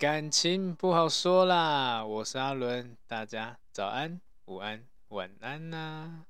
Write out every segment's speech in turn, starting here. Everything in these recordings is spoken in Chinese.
感情不好说啦，我是阿伦，大家早安、午安、晚安呐、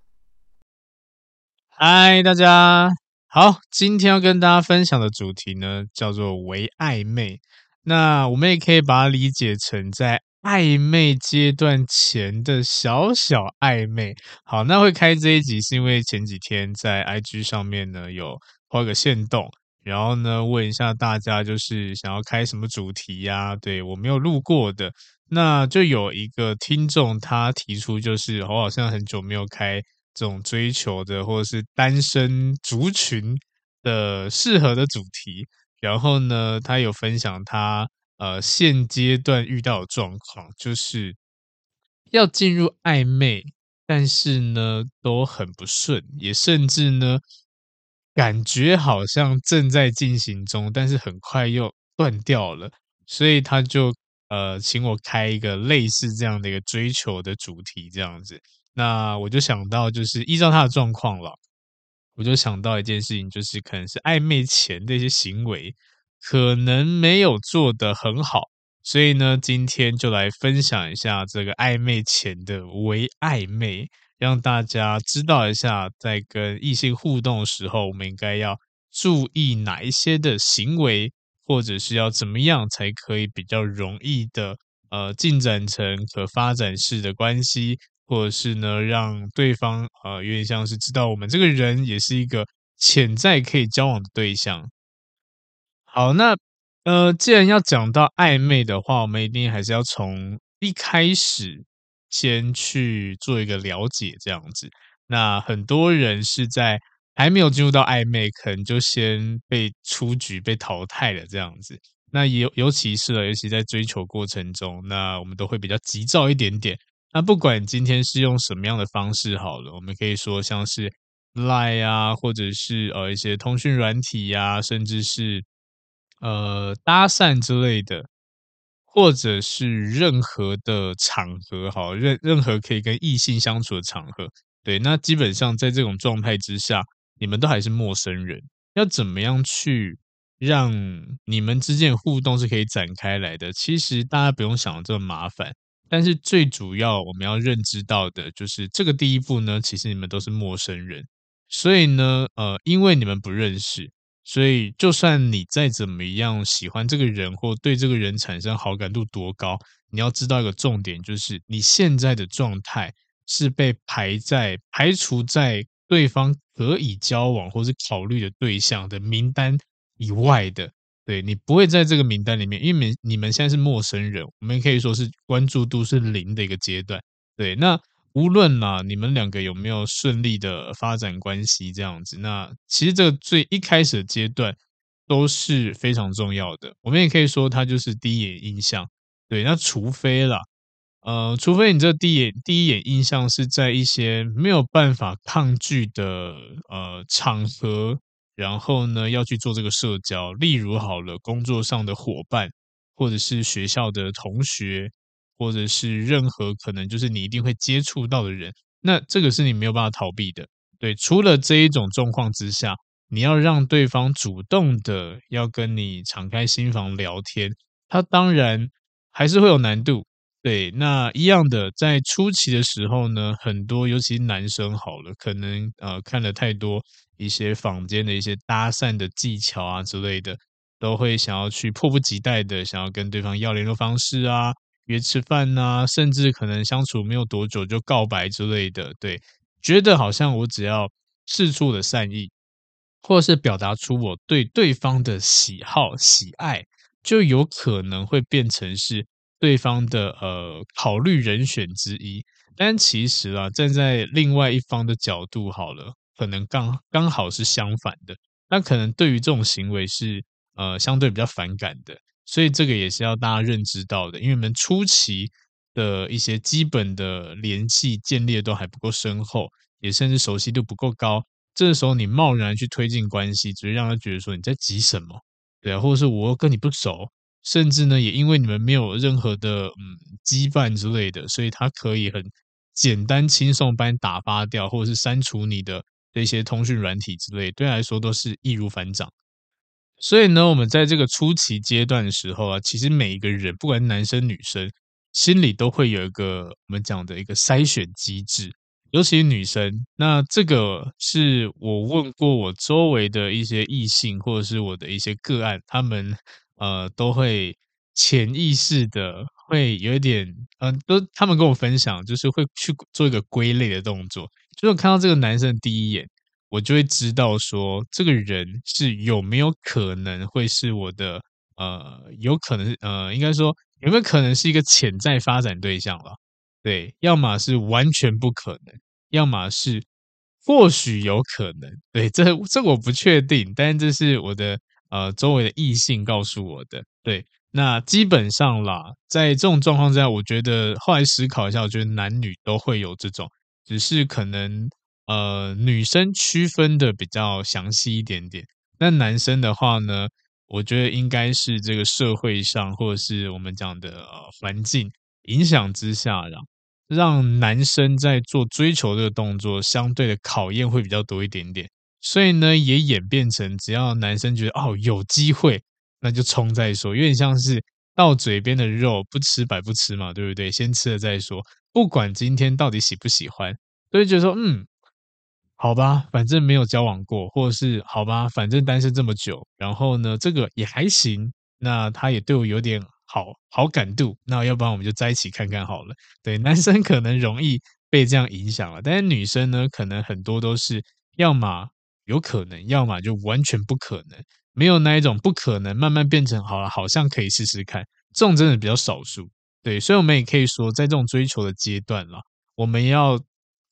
嗨，大家好，今天要跟大家分享的主题呢，叫做微暧昧。那我们也可以把它理解成在暧昧阶段前的小小暧昧。好，那会开这一集是因为前几天在 IG 上面呢有画个线动。然后呢，问一下大家，就是想要开什么主题呀？对，我没有录过的，那就有一个听众他提出，就是我好像很久没有开这种追求的或者是单身族群的适合的主题。然后呢，他有分享他呃现阶段遇到的状况，就是要进入暧昧，但是呢都很不顺，也甚至呢。感觉好像正在进行中，但是很快又断掉了，所以他就呃请我开一个类似这样的一个追求的主题，这样子。那我就想到，就是依照他的状况了，我就想到一件事情，就是可能是暧昧前的一些行为可能没有做得很好，所以呢，今天就来分享一下这个暧昧前的唯暧昧。让大家知道一下，在跟异性互动的时候，我们应该要注意哪一些的行为，或者是要怎么样才可以比较容易的呃进展成可发展式的关系，或者是呢让对方呃有点像是知道我们这个人也是一个潜在可以交往的对象。好，那呃既然要讲到暧昧的话，我们一定还是要从一开始。先去做一个了解，这样子。那很多人是在还没有进入到暧昧，可能就先被出局、被淘汰了，这样子。那尤尤其是了，尤其在追求过程中，那我们都会比较急躁一点点。那不管今天是用什么样的方式好了，我们可以说像是 Line 啊，或者是呃一些通讯软体呀、啊，甚至是呃搭讪之类的。或者是任何的场合，好，任任何可以跟异性相处的场合，对，那基本上在这种状态之下，你们都还是陌生人，要怎么样去让你们之间的互动是可以展开来的？其实大家不用想的这么麻烦，但是最主要我们要认知到的就是这个第一步呢，其实你们都是陌生人，所以呢，呃，因为你们不认识。所以，就算你再怎么样喜欢这个人，或对这个人产生好感度多高，你要知道一个重点，就是你现在的状态是被排在排除在对方可以交往或是考虑的对象的名单以外的。对，你不会在这个名单里面，因为你们现在是陌生人，我们可以说是关注度是零的一个阶段。对，那。无论呐，你们两个有没有顺利的发展关系这样子，那其实这个最一开始的阶段都是非常重要的。我们也可以说，它就是第一眼印象。对，那除非啦，呃，除非你这第一眼第一眼印象是在一些没有办法抗拒的呃场合，然后呢要去做这个社交，例如好了，工作上的伙伴，或者是学校的同学。或者是任何可能就是你一定会接触到的人，那这个是你没有办法逃避的。对，除了这一种状况之下，你要让对方主动的要跟你敞开心房聊天，他当然还是会有难度。对，那一样的，在初期的时候呢，很多尤其男生好了，可能呃看了太多一些坊间的一些搭讪的技巧啊之类的，都会想要去迫不及待的想要跟对方要联络方式啊。约吃饭呐、甚至可能相处没有多久就告白之类的，对，觉得好像我只要释出我的善意，或是表达出我对对方的喜好、喜爱，就有可能会变成是对方的呃考虑人选之一。但其实啊，站在另外一方的角度，好了，可能刚刚好是相反的，那可能对于这种行为是呃相对比较反感的。所以这个也是要大家认知到的，因为你们初期的一些基本的联系建立都还不够深厚，也甚至熟悉度不够高。这个时候你贸然去推进关系，只会让他觉得说你在急什么，对啊，或者是我跟你不熟，甚至呢也因为你们没有任何的嗯羁绊之类的，所以他可以很简单轻松把你打发掉，或者是删除你的这些通讯软体之类，对他来说都是易如反掌。所以呢，我们在这个初期阶段的时候啊，其实每一个人，不管男生女生，心里都会有一个我们讲的一个筛选机制，尤其是女生。那这个是我问过我周围的一些异性，或者是我的一些个案，他们呃都会潜意识的会有一点，嗯、都他们跟我分享，就是会去做一个归类的动作，就是看到这个男生第一眼。我就会知道说，这个人是有没有可能会是我的，呃，有可能，呃，应该说有没有可能是一个潜在发展对象了？对，要么是完全不可能，要么是或许有可能。对，这这我不确定，但这是我的呃周围的异性告诉我的。对，那基本上啦，在这种状况之下，我觉得后来思考一下，我觉得男女都会有这种，只是可能。呃，女生区分的比较详细一点点，那男生的话呢，我觉得应该是这个社会上或者是我们讲的呃环境影响之下，让让男生在做追求这个动作相对的考验会比较多一点点，所以呢，也演变成只要男生觉得哦有机会，那就冲再说，有点像是到嘴边的肉不吃白不吃嘛，对不对？先吃了再说，不管今天到底喜不喜欢，都会觉得说嗯。好吧，反正没有交往过，或者是好吧，反正单身这么久，然后呢，这个也还行，那他也对我有点好好感度，那要不然我们就在一起看看好了。对，男生可能容易被这样影响了，但是女生呢，可能很多都是要么有可能，要么就完全不可能，没有那一种不可能，慢慢变成好了，好像可以试试看，这种真的比较少数。对，所以我们也可以说，在这种追求的阶段了，我们要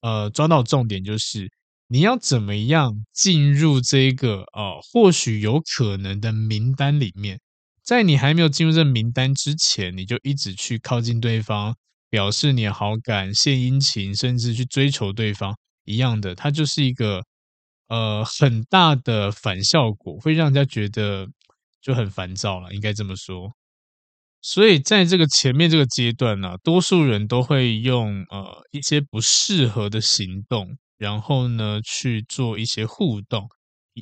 呃抓到重点就是。你要怎么样进入这个呃或许有可能的名单里面？在你还没有进入这名单之前，你就一直去靠近对方，表示你好感、献殷勤，甚至去追求对方一样的，它就是一个呃很大的反效果，会让人家觉得就很烦躁了，应该这么说。所以在这个前面这个阶段呢，多数人都会用呃一些不适合的行动。然后呢，去做一些互动，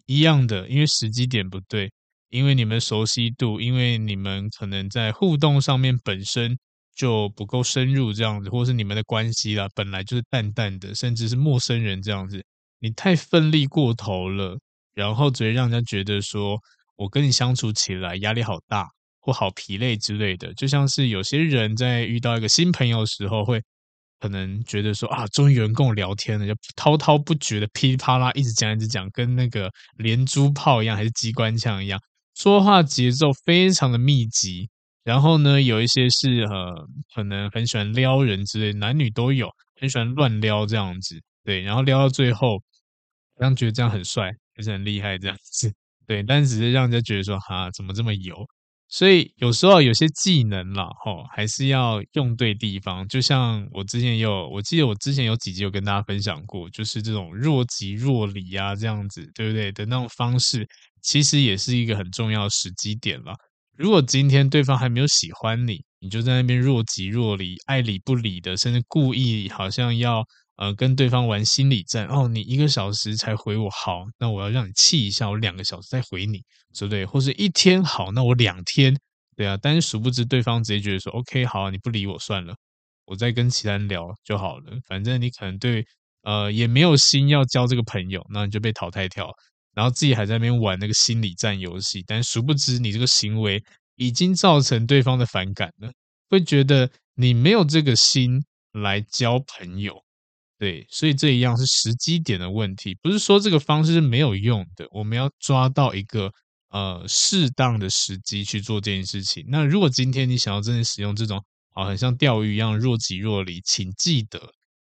一样的，因为时机点不对，因为你们熟悉度，因为你们可能在互动上面本身就不够深入，这样子，或是你们的关系啦，本来就是淡淡的，甚至是陌生人这样子，你太奋力过头了，然后只会让人家觉得说，我跟你相处起来压力好大，或好疲累之类的，就像是有些人在遇到一个新朋友的时候会。可能觉得说啊，终于有人跟我聊天了，就滔滔不绝的噼里啪啦一直讲一直讲，跟那个连珠炮一样，还是机关枪一样，说话节奏非常的密集。然后呢，有一些是呃，可能很喜欢撩人之类，男女都有，很喜欢乱撩这样子。对，然后撩到最后，让觉得这样很帅，还是很厉害这样子。对，但只是让人家觉得说，哈，怎么这么油？所以有时候有些技能啦，吼，还是要用对地方。就像我之前有，我记得我之前有几集有跟大家分享过，就是这种若即若离啊，这样子，对不对？的那种方式，其实也是一个很重要的时机点了。如果今天对方还没有喜欢你，你就在那边若即若离，爱理不理的，甚至故意好像要。呃，跟对方玩心理战哦，你一个小时才回我好，那我要让你气一下，我两个小时再回你，对不对？或是一天好，那我两天，对啊。但是殊不知对方直接觉得说，OK，好，你不理我算了，我再跟其他人聊就好了。反正你可能对呃也没有心要交这个朋友，那你就被淘汰掉，然后自己还在那边玩那个心理战游戏。但殊不知你这个行为已经造成对方的反感了，会觉得你没有这个心来交朋友。对，所以这一样是时机点的问题，不是说这个方式是没有用的。我们要抓到一个呃适当的时机去做这件事情。那如果今天你想要真的使用这种啊，很像钓鱼一样若即若离，请记得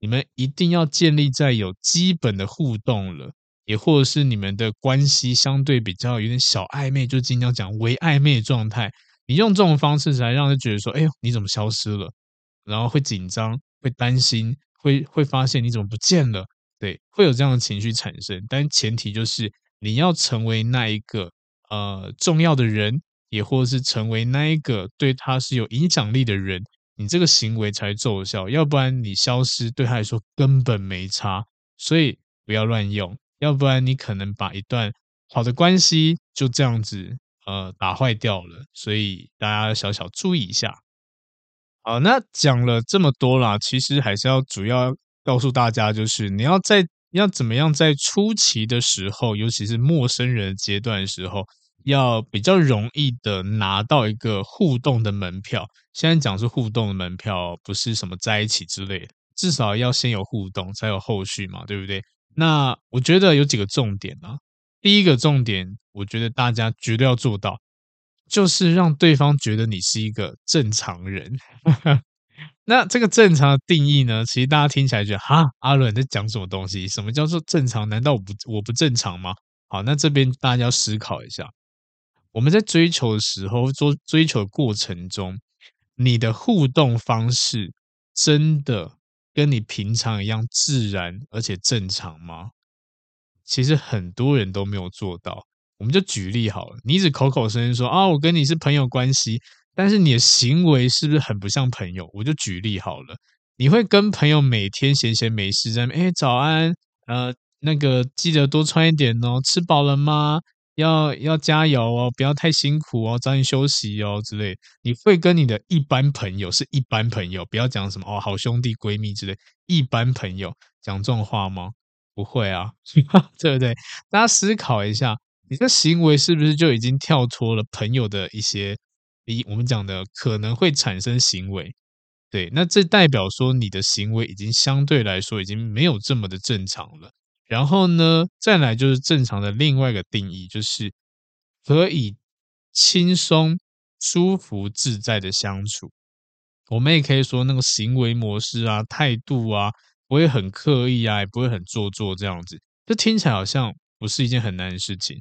你们一定要建立在有基本的互动了，也或者是你们的关系相对比较有点小暧昧，就尽量讲微暧昧的状态。你用这种方式才让人觉得说，哎呦，你怎么消失了？然后会紧张，会担心。会会发现你怎么不见了？对，会有这样的情绪产生，但前提就是你要成为那一个呃重要的人，也或是成为那一个对他是有影响力的人，你这个行为才奏效。要不然你消失对他来说根本没差，所以不要乱用。要不然你可能把一段好的关系就这样子呃打坏掉了，所以大家小小注意一下。好，那讲了这么多啦，其实还是要主要告诉大家，就是你要在要怎么样在初期的时候，尤其是陌生人阶段的时候，要比较容易的拿到一个互动的门票。现在讲是互动的门票，不是什么在一起之类的，至少要先有互动，才有后续嘛，对不对？那我觉得有几个重点啊。第一个重点，我觉得大家绝对要做到。就是让对方觉得你是一个正常人。那这个正常的定义呢？其实大家听起来觉得哈，阿伦在讲什么东西？什么叫做正常？难道我不我不正常吗？好，那这边大家要思考一下。我们在追求的时候，做追求的过程中，你的互动方式真的跟你平常一样自然而且正常吗？其实很多人都没有做到。我们就举例好了，你一直口口声声说啊，我跟你是朋友关系，但是你的行为是不是很不像朋友？我就举例好了，你会跟朋友每天闲闲没事在那边，哎，早安，呃，那个记得多穿一点哦，吃饱了吗？要要加油哦，不要太辛苦哦，早点休息哦之类。你会跟你的一般朋友是一般朋友，不要讲什么哦，好兄弟闺蜜之类，一般朋友讲这种话吗？不会啊，对不对？大家思考一下。你的行为是不是就已经跳脱了朋友的一些，一我们讲的可能会产生行为？对，那这代表说你的行为已经相对来说已经没有这么的正常了。然后呢，再来就是正常的另外一个定义，就是可以轻松、舒服、自在的相处。我们也可以说那个行为模式啊、态度啊，不会很刻意啊，也不会很做作这样子。这听起来好像不是一件很难的事情。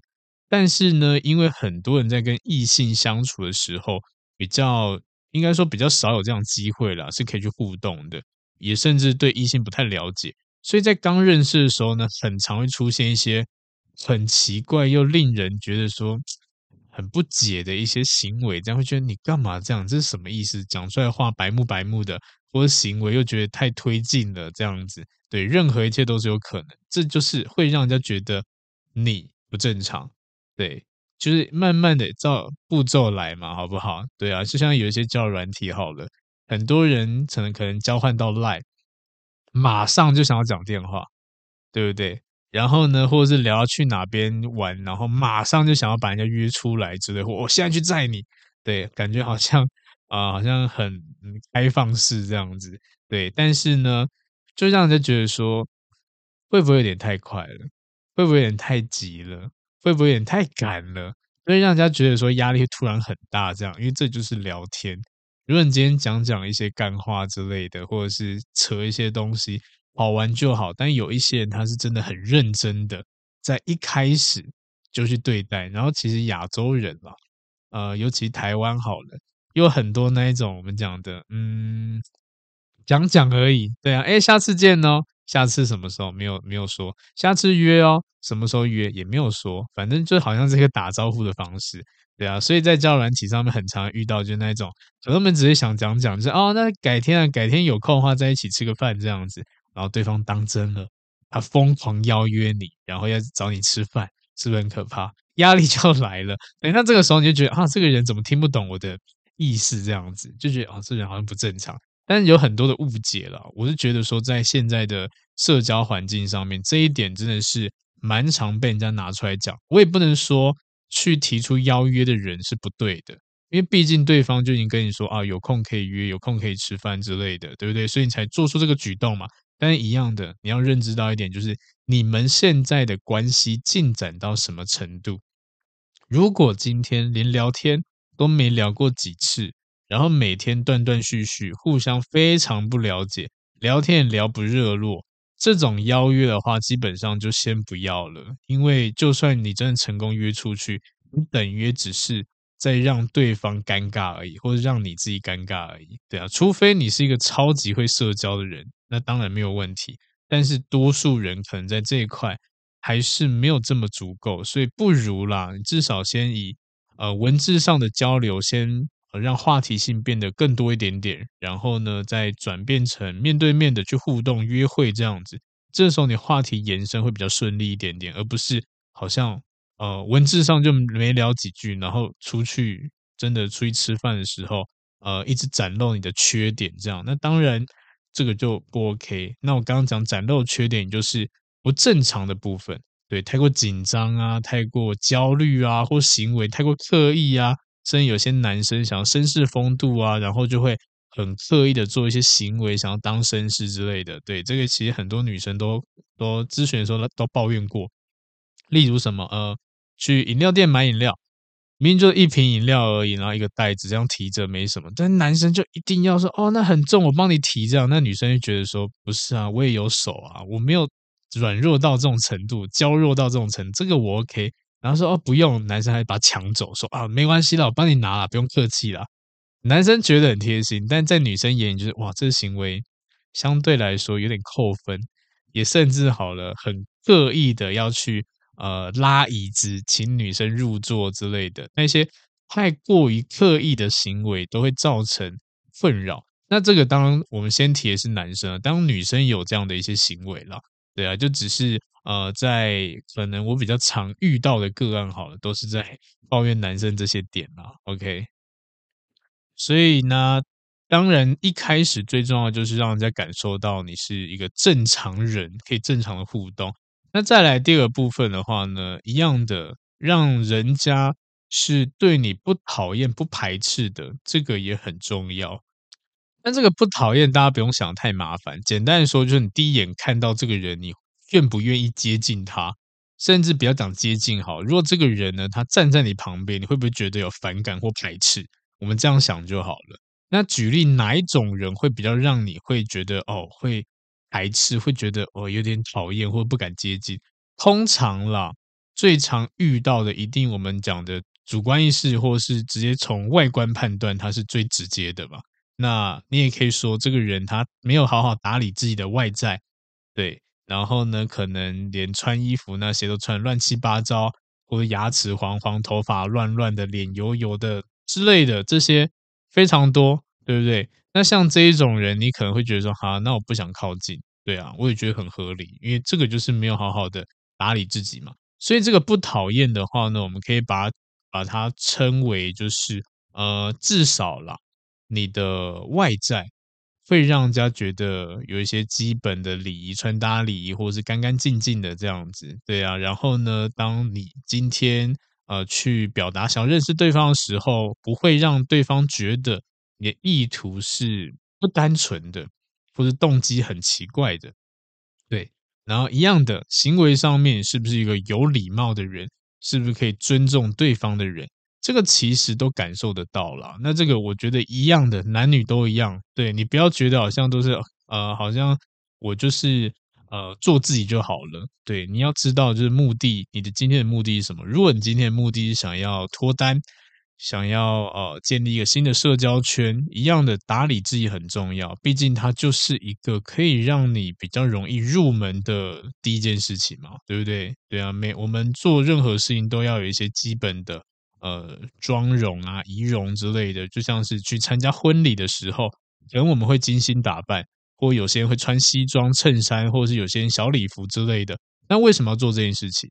但是呢，因为很多人在跟异性相处的时候，比较应该说比较少有这样机会啦，是可以去互动的，也甚至对异性不太了解，所以在刚认识的时候呢，很常会出现一些很奇怪又令人觉得说很不解的一些行为，这样会觉得你干嘛这样？这是什么意思？讲出来话白目白目的，或者行为又觉得太推进了，这样子，对，任何一切都是有可能，这就是会让人家觉得你不正常。对，就是慢慢的照步骤来嘛，好不好？对啊，就像有一些交友软体好了，很多人可能可能交换到 Line，马上就想要讲电话，对不对？然后呢，或者是聊要去哪边玩，然后马上就想要把人家约出来之类，或我现在去载你，对，感觉好像啊、好像很开放式这样子，对。但是呢，就让人家觉得说，会不会有点太快了？会不会有点太急了？会不会有点太赶了？所以让人家觉得说压力突然很大，这样，因为这就是聊天。如果你今天讲讲一些干话之类的，或者是扯一些东西，好玩就好。但有一些人他是真的很认真的，在一开始就去对待。然后其实亚洲人嘛，呃，尤其台湾好了，有很多那一种我们讲的，嗯，讲讲而已。对啊，哎，下次见哦。下次什么时候没有没有说，下次约哦，什么时候约也没有说，反正就好像是一个打招呼的方式，对啊，所以在交友软体上面很常遇到就那种，朋友们只是想讲讲，就是哦，那改天啊，改天有空的话在一起吃个饭这样子，然后对方当真了，他疯狂邀约你，然后要找你吃饭，是不是很可怕？压力 就来了，等那这个时候你就觉得啊，这个人怎么听不懂我的意思这样子，就觉得啊，这人好像不正常。但是有很多的误解了，我是觉得说，在现在的社交环境上面，这一点真的是蛮常被人家拿出来讲。我也不能说去提出邀约的人是不对的，因为毕竟对方就已经跟你说啊，有空可以约，有空可以吃饭之类的，对不对？所以你才做出这个举动嘛。但是一样的，你要认知到一点，就是你们现在的关系进展到什么程度。如果今天连聊天都没聊过几次，然后每天断断续续，互相非常不了解，聊天也聊不热络，这种邀约的话，基本上就先不要了。因为就算你真的成功约出去，你等于只是在让对方尴尬而已，或者让你自己尴尬而已。对啊，除非你是一个超级会社交的人，那当然没有问题。但是多数人可能在这一块还是没有这么足够，所以不如啦，你至少先以呃文字上的交流先。让话题性变得更多一点点，然后呢，再转变成面对面的去互动、约会这样子。这时候你话题延伸会比较顺利一点点，而不是好像呃文字上就没聊几句，然后出去真的出去吃饭的时候，呃，一直展露你的缺点，这样，那当然这个就不 OK。那我刚刚讲展露缺点，就是不正常的部分，对，太过紧张啊，太过焦虑啊，或行为太过刻意啊，甚至有些男生想要绅士风度啊，然后就会。很刻意的做一些行为，想要当绅士之类的，对，这个其实很多女生都都咨询的时候都抱怨过。例如什么呃，去饮料店买饮料，明明就一瓶饮料而已，然后一个袋子这样提着没什么，但男生就一定要说哦，那很重，我帮你提这样。那女生就觉得说不是啊，我也有手啊，我没有软弱到这种程度，娇弱到这种程度，这个我 OK。然后说哦不用，男生还把它抢走，说啊没关系啦，我帮你拿了，不用客气啦。男生觉得很贴心，但在女生眼里就是哇，这个行为相对来说有点扣分，也甚至好了，很刻意的要去呃拉椅子，请女生入座之类的，那些太过于刻意的行为都会造成困扰。那这个当我们先提的是男生，当女生有这样的一些行为了，对啊，就只是呃在可能我比较常遇到的个案好了，都是在抱怨男生这些点啦，OK。所以呢，当然一开始最重要就是让人家感受到你是一个正常人，可以正常的互动。那再来第二个部分的话呢，一样的，让人家是对你不讨厌、不排斥的，这个也很重要。但这个不讨厌，大家不用想太麻烦。简单说，就是你第一眼看到这个人，你愿不愿意接近他？甚至不要讲接近好，如果这个人呢，他站在你旁边，你会不会觉得有反感或排斥？我们这样想就好了。那举例，哪一种人会比较让你会觉得哦，会排斥，会觉得哦有点讨厌，或不敢接近？通常啦，最常遇到的一定我们讲的主观意识，或是直接从外观判断，他是最直接的吧？那你也可以说，这个人他没有好好打理自己的外在，对，然后呢，可能连穿衣服那些都穿乱七八糟，或者牙齿黄黄，头发乱乱的，脸油油的。之类的这些非常多，对不对？那像这一种人，你可能会觉得说，哈，那我不想靠近，对啊，我也觉得很合理，因为这个就是没有好好的打理自己嘛。所以这个不讨厌的话呢，我们可以把把它称为就是呃，至少啦，你的外在会让人家觉得有一些基本的礼仪、穿搭礼仪，或者是干干净净的这样子，对啊。然后呢，当你今天。呃，去表达想认识对方的时候，不会让对方觉得你的意图是不单纯的，或者动机很奇怪的，对。然后一样的行为上面，是不是一个有礼貌的人？是不是可以尊重对方的人？这个其实都感受得到啦。那这个我觉得一样的，男女都一样。对，你不要觉得好像都是呃，好像我就是。呃，做自己就好了。对，你要知道，就是目的，你的今天的目的是什么？如果你今天的目的是想要脱单，想要呃建立一个新的社交圈，一样的打理自己很重要。毕竟它就是一个可以让你比较容易入门的第一件事情嘛，对不对？对啊，每我们做任何事情都要有一些基本的呃妆容啊、仪容之类的，就像是去参加婚礼的时候，可能我们会精心打扮。或有些人会穿西装、衬衫，或者是有些人小礼服之类的。那为什么要做这件事情？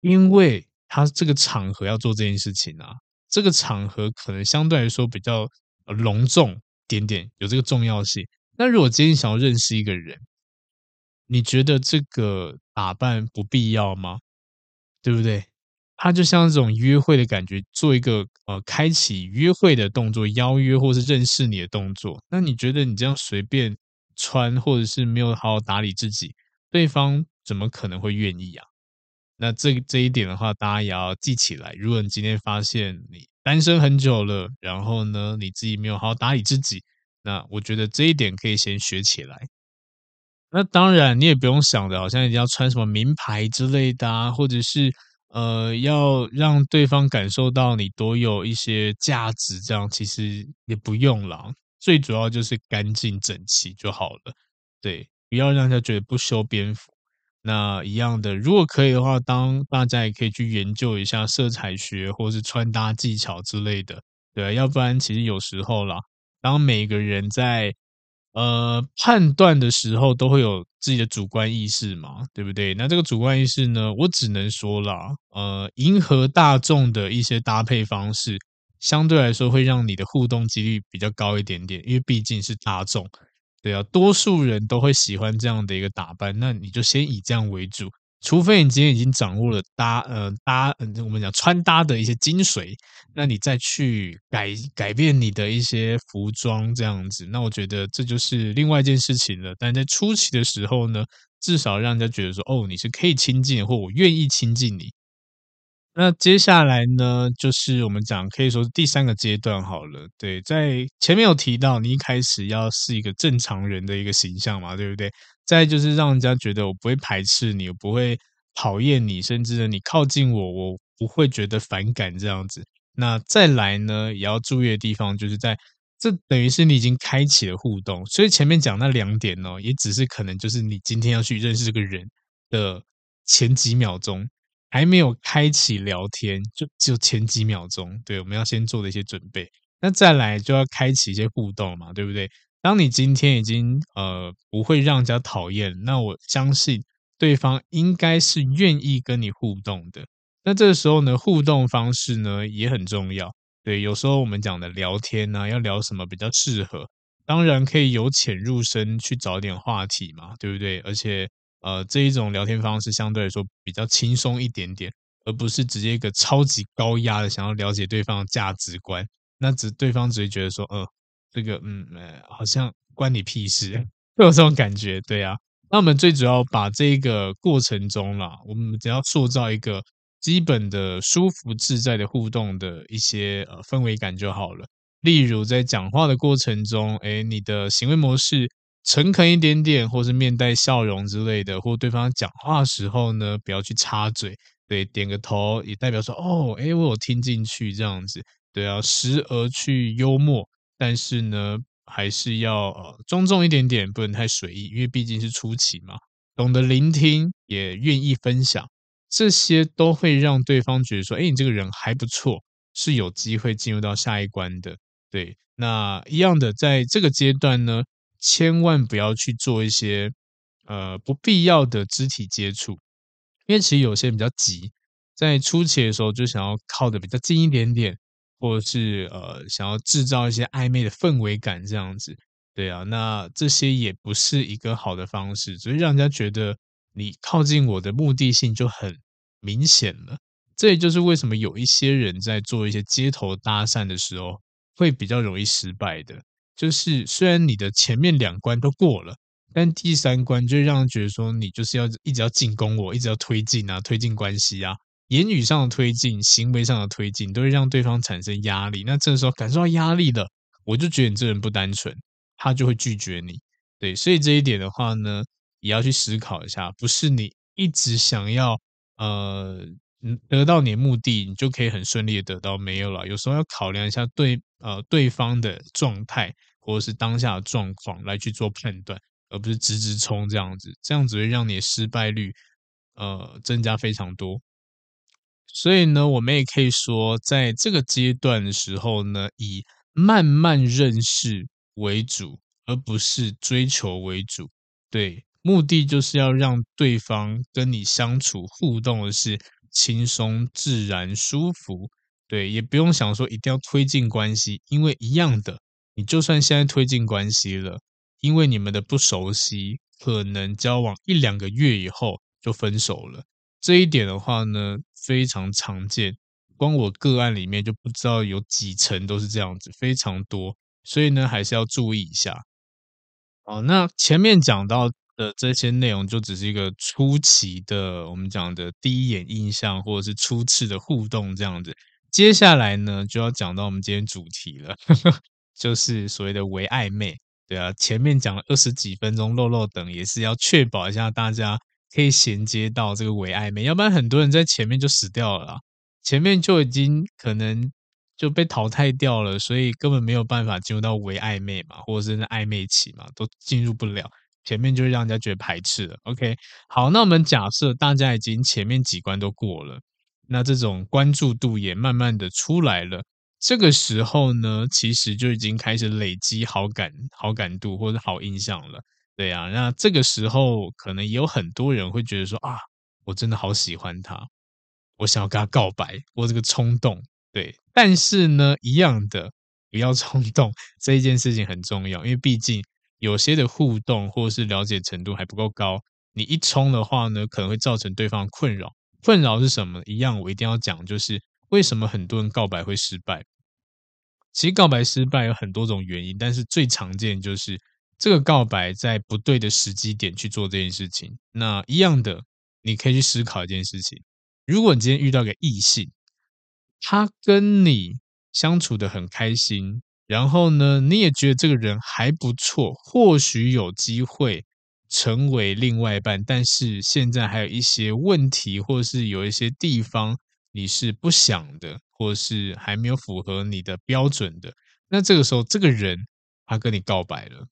因为他这个场合要做这件事情啊，这个场合可能相对来说比较隆重点点，有这个重要性。那如果今天想要认识一个人，你觉得这个打扮不必要吗？对不对？他就像这种约会的感觉，做一个呃开启约会的动作，邀约或是认识你的动作。那你觉得你这样随便？穿或者是没有好好打理自己，对方怎么可能会愿意啊？那这这一点的话，大家也要记起来。如果你今天发现你单身很久了，然后呢，你自己没有好好打理自己，那我觉得这一点可以先学起来。那当然，你也不用想着好像一定要穿什么名牌之类的啊，或者是呃，要让对方感受到你多有一些价值，这样其实也不用啦。最主要就是干净整齐就好了，对，不要让他觉得不修边幅。那一样的，如果可以的话，当大家也可以去研究一下色彩学或是穿搭技巧之类的，对，要不然其实有时候啦，当每个人在呃，判断的时候都会有自己的主观意识嘛，对不对？那这个主观意识呢，我只能说啦，呃，迎合大众的一些搭配方式，相对来说会让你的互动几率比较高一点点，因为毕竟是大众，对啊，多数人都会喜欢这样的一个打扮，那你就先以这样为主。除非你今天已经掌握了搭呃搭，嗯我们讲穿搭的一些精髓，那你再去改改变你的一些服装这样子，那我觉得这就是另外一件事情了。但在初期的时候呢，至少让人家觉得说，哦，你是可以亲近，或我愿意亲近你。那接下来呢，就是我们讲可以说是第三个阶段好了。对，在前面有提到，你一开始要是一个正常人的一个形象嘛，对不对？再就是让人家觉得我不会排斥你，我不会讨厌你，甚至呢，你靠近我，我不会觉得反感这样子。那再来呢，也要注意的地方，就是在这等于是你已经开启了互动，所以前面讲那两点呢，也只是可能就是你今天要去认识这个人的前几秒钟。还没有开启聊天，就就前几秒钟。对，我们要先做的一些准备。那再来就要开启一些互动嘛，对不对？当你今天已经呃不会让人家讨厌，那我相信对方应该是愿意跟你互动的。那这个时候呢，互动方式呢也很重要。对，有时候我们讲的聊天呢，要聊什么比较适合？当然可以由浅入深去找点话题嘛，对不对？而且。呃，这一种聊天方式相对来说比较轻松一点点，而不是直接一个超级高压的想要了解对方的价值观，那只对方只会觉得说，呃，这个嗯，呃，好像关你屁事，会 有这种感觉，对啊。那我们最主要把这个过程中啦，我们只要塑造一个基本的舒服自在的互动的一些呃氛围感就好了。例如在讲话的过程中，诶，你的行为模式。诚恳一点点，或是面带笑容之类的，或对方讲话时候呢，不要去插嘴，对，点个头也代表说，哦，诶，我有听进去这样子，对啊，时而去幽默，但是呢，还是要呃庄重一点点，不能太随意，因为毕竟是初期嘛，懂得聆听，也愿意分享，这些都会让对方觉得说，诶，你这个人还不错，是有机会进入到下一关的，对，那一样的，在这个阶段呢。千万不要去做一些呃不必要的肢体接触，因为其实有些人比较急，在初期的时候就想要靠的比较近一点点，或者是呃想要制造一些暧昧的氛围感这样子，对啊，那这些也不是一个好的方式，所以让人家觉得你靠近我的目的性就很明显了。这也就是为什么有一些人在做一些街头搭讪的时候会比较容易失败的。就是虽然你的前面两关都过了，但第三关就让人觉得说你就是要一直要进攻我，一直要推进啊，推进关系啊，言语上的推进，行为上的推进，都会让对方产生压力。那这时候感受到压力了，我就觉得你这人不单纯，他就会拒绝你。对，所以这一点的话呢，也要去思考一下，不是你一直想要呃。得到你的目的，你就可以很顺利的得到。没有了，有时候要考量一下对呃对方的状态或者是当下的状况来去做判断，而不是直直冲这样子，这样子会让你的失败率呃增加非常多。所以呢，我们也可以说，在这个阶段的时候呢，以慢慢认识为主，而不是追求为主。对，目的就是要让对方跟你相处互动的是。轻松、自然、舒服，对，也不用想说一定要推进关系，因为一样的，你就算现在推进关系了，因为你们的不熟悉，可能交往一两个月以后就分手了。这一点的话呢，非常常见，光我个案里面就不知道有几成都是这样子，非常多，所以呢，还是要注意一下。好，那前面讲到。这些内容就只是一个初期的，我们讲的第一眼印象，或者是初次的互动这样子。接下来呢，就要讲到我们今天主题了，呵呵，就是所谓的唯暧昧。对啊，前面讲了二十几分钟，漏漏等也是要确保一下大家可以衔接到这个唯暧昧，要不然很多人在前面就死掉了啦，前面就已经可能就被淘汰掉了，所以根本没有办法进入到唯暧昧嘛，或者是暧昧期嘛，都进入不了。前面就会让人家觉得排斥了。OK，好，那我们假设大家已经前面几关都过了，那这种关注度也慢慢的出来了。这个时候呢，其实就已经开始累积好感、好感度或者好印象了。对啊，那这个时候可能也有很多人会觉得说啊，我真的好喜欢他，我想要跟他告白，我这个冲动。对，但是呢，一样的，不要冲动，这一件事情很重要，因为毕竟有些的互动或是了解程度还不够高，你一冲的话呢，可能会造成对方困扰。困扰是什么？一样，我一定要讲，就是为什么很多人告白会失败。其实告白失败有很多种原因，但是最常见就是。这个告白在不对的时机点去做这件事情，那一样的，你可以去思考一件事情：如果你今天遇到一个异性，他跟你相处的很开心，然后呢，你也觉得这个人还不错，或许有机会成为另外一半，但是现在还有一些问题，或是有一些地方你是不想的，或是还没有符合你的标准的，那这个时候，这个人他跟你告白了。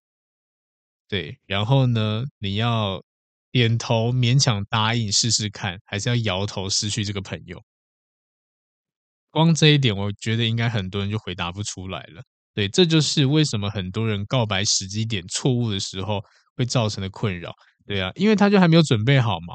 对，然后呢，你要点头勉强答应试试看，还是要摇头失去这个朋友？光这一点，我觉得应该很多人就回答不出来了。对，这就是为什么很多人告白时机点错误的时候会造成的困扰。对啊，因为他就还没有准备好嘛。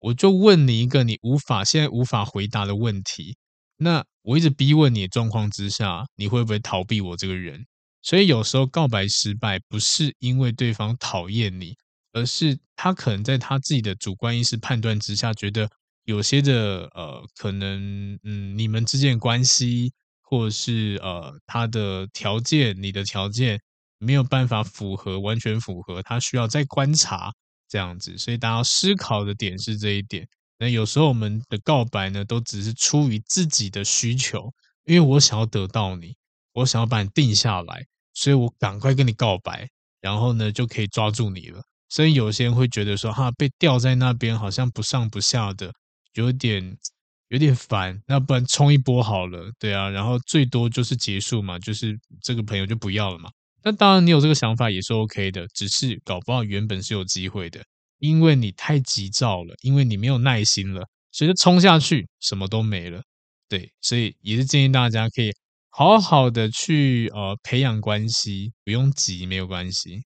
我就问你一个你无法现在无法回答的问题，那我一直逼问你的状况之下，你会不会逃避我这个人？所以有时候告白失败不是因为对方讨厌你，而是他可能在他自己的主观意识判断之下，觉得有些的呃可能嗯你们之间的关系，或者是呃他的条件、你的条件没有办法符合，完全符合，他需要再观察这样子。所以大家思考的点是这一点。那有时候我们的告白呢，都只是出于自己的需求，因为我想要得到你。我想要把你定下来，所以我赶快跟你告白，然后呢就可以抓住你了。所以有些人会觉得说，哈，被吊在那边好像不上不下的，有点有点烦。那不然冲一波好了，对啊，然后最多就是结束嘛，就是这个朋友就不要了嘛。那当然你有这个想法也是 OK 的，只是搞不好原本是有机会的，因为你太急躁了，因为你没有耐心了，所以就冲下去什么都没了。对，所以也是建议大家可以。好好的去呃培养关系，不用急，没有关系。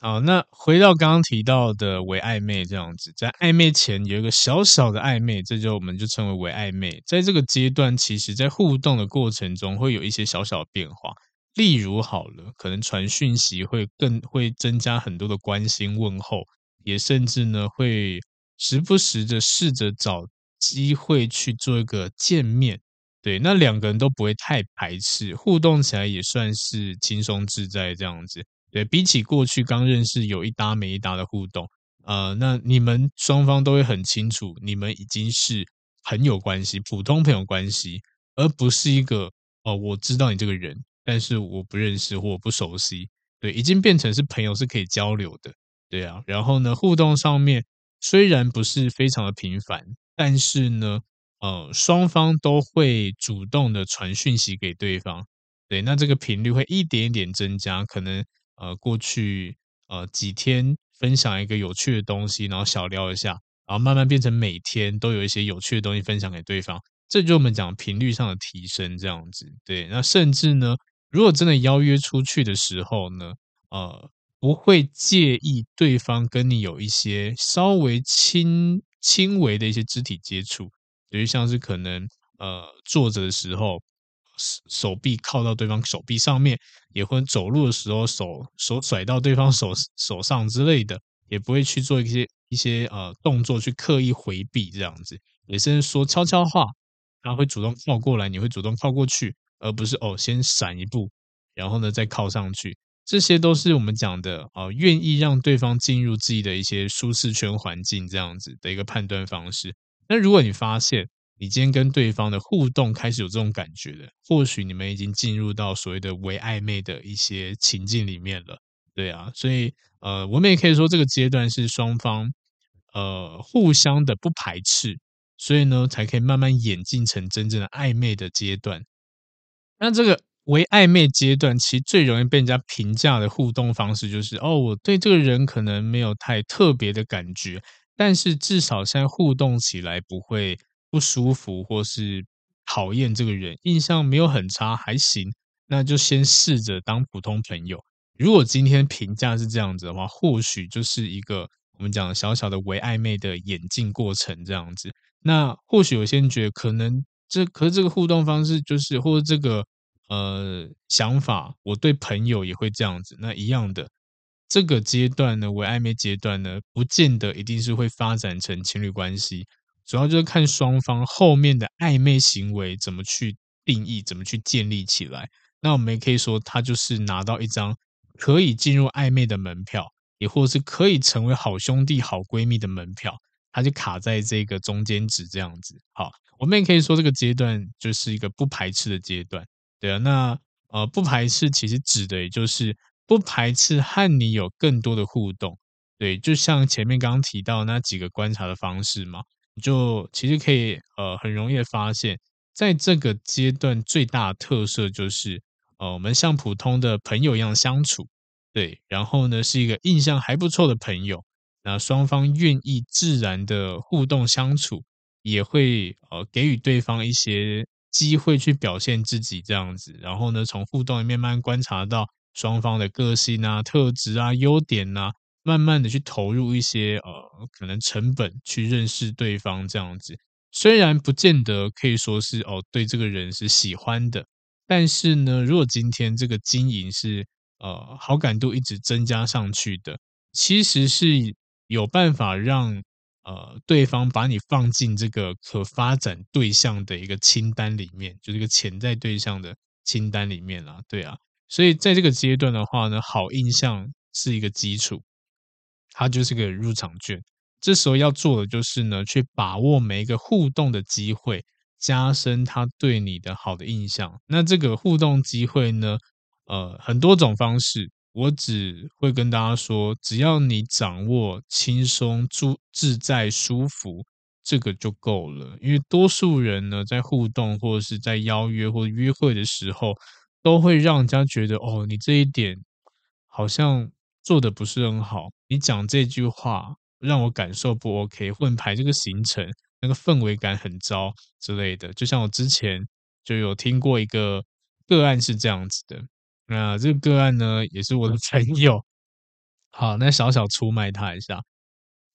好，那回到刚刚提到的微暧昧这样子，在暧昧前有一个小小的暧昧，这就我们就称为微暧昧。在这个阶段，其实在互动的过程中会有一些小小的变化，例如好了，可能传讯息会更会增加很多的关心问候，也甚至呢会时不时的试着找机会去做一个见面。对，那两个人都不会太排斥，互动起来也算是轻松自在这样子。对，比起过去刚认识有一搭没一搭的互动，呃，那你们双方都会很清楚，你们已经是很有关系，普通朋友关系，而不是一个哦、呃，我知道你这个人，但是我不认识或我不熟悉。对，已经变成是朋友是可以交流的。对啊，然后呢，互动上面虽然不是非常的频繁，但是呢。呃，双方都会主动的传讯息给对方，对，那这个频率会一点一点增加，可能呃过去呃几天分享一个有趣的东西，然后小聊一下，然后慢慢变成每天都有一些有趣的东西分享给对方，这就我们讲频率上的提升，这样子，对，那甚至呢，如果真的邀约出去的时候呢，呃，不会介意对方跟你有一些稍微轻轻微的一些肢体接触。比如像是可能呃坐着的时候手手臂靠到对方手臂上面，也会走路的时候手手甩到对方手手上之类的，也不会去做一些一些呃动作去刻意回避这样子，也是说悄悄话，他会主动靠过来，你会主动靠过去，而不是哦先闪一步，然后呢再靠上去，这些都是我们讲的啊，愿意让对方进入自己的一些舒适圈环境这样子的一个判断方式。那如果你发现你今天跟对方的互动开始有这种感觉了，或许你们已经进入到所谓的微暧昧的一些情境里面了，对啊，所以呃，我们也可以说这个阶段是双方呃互相的不排斥，所以呢才可以慢慢演进成真正的暧昧的阶段。那这个微暧昧阶段，其实最容易被人家评价的互动方式就是哦，我对这个人可能没有太特别的感觉。但是至少现在互动起来不会不舒服，或是讨厌这个人，印象没有很差，还行，那就先试着当普通朋友。如果今天评价是这样子的话，或许就是一个我们讲小小的微暧昧的演进过程这样子。那或许有些人觉得可能这，可是这个互动方式就是或者这个呃想法，我对朋友也会这样子。那一样的这个阶段呢，微暧昧阶段呢，不见得一定是会发展成情侣关系，主要就是看双方后面的暧昧行为怎么去定义，怎么去建立起来。那我们也可以说，他就是拿到一张。可以进入暧昧的门票，也或是可以成为好兄弟、好闺蜜的门票，它就卡在这个中间值这样子。好，我们也可以说这个阶段就是一个不排斥的阶段，对啊。那呃，不排斥其实指的也就是不排斥和你有更多的互动，对，就像前面刚刚提到那几个观察的方式嘛，就其实可以呃很容易的发现，在这个阶段最大的特色就是。呃，我们像普通的朋友一样相处，对，然后呢是一个印象还不错的朋友，那双方愿意自然的互动相处，也会呃给予对方一些机会去表现自己这样子，然后呢从互动里面慢慢观察到双方的个性啊、特质啊、优点啊，慢慢的去投入一些呃可能成本去认识对方这样子，虽然不见得可以说是哦对这个人是喜欢的。但是呢，如果今天这个经营是呃好感度一直增加上去的，其实是有办法让呃对方把你放进这个可发展对象的一个清单里面，就是一个潜在对象的清单里面啊，对啊。所以在这个阶段的话呢，好印象是一个基础，它就是个入场券。这时候要做的就是呢，去把握每一个互动的机会。加深他对你的好的印象。那这个互动机会呢？呃，很多种方式，我只会跟大家说，只要你掌握轻松、自自在、舒服，这个就够了。因为多数人呢，在互动或者是在邀约或约会的时候，都会让人家觉得，哦，你这一点好像做的不是很好。你讲这句话让我感受不 OK，混排这个行程。那个氛围感很糟之类的，就像我之前就有听过一个个案是这样子的。那这个个案呢，也是我的 朋友。好，那小小出卖他一下。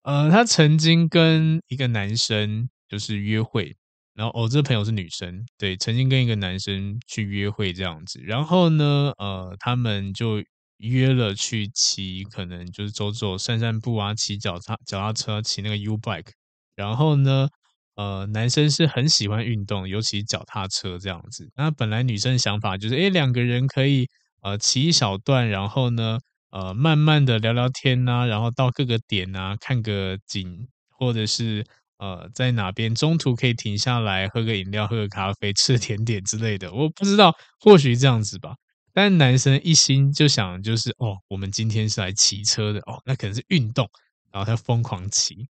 呃，他曾经跟一个男生就是约会，然后哦，这个朋友是女生，对，曾经跟一个男生去约会这样子。然后呢，呃，他们就约了去骑，可能就是走走、散散步啊，骑脚踏脚踏车，骑那个 U bike。然后呢，呃，男生是很喜欢运动，尤其脚踏车这样子。那本来女生想法就是，诶，两个人可以呃骑一小段，然后呢，呃，慢慢的聊聊天呐，然后到各个点呐，看个景，或者是呃在哪边中途可以停下来喝个饮料、喝个咖啡、吃甜点之类的。我不知道，或许这样子吧。但男生一心就想就是，哦，我们今天是来骑车的，哦，那可能是运动，然后他疯狂骑。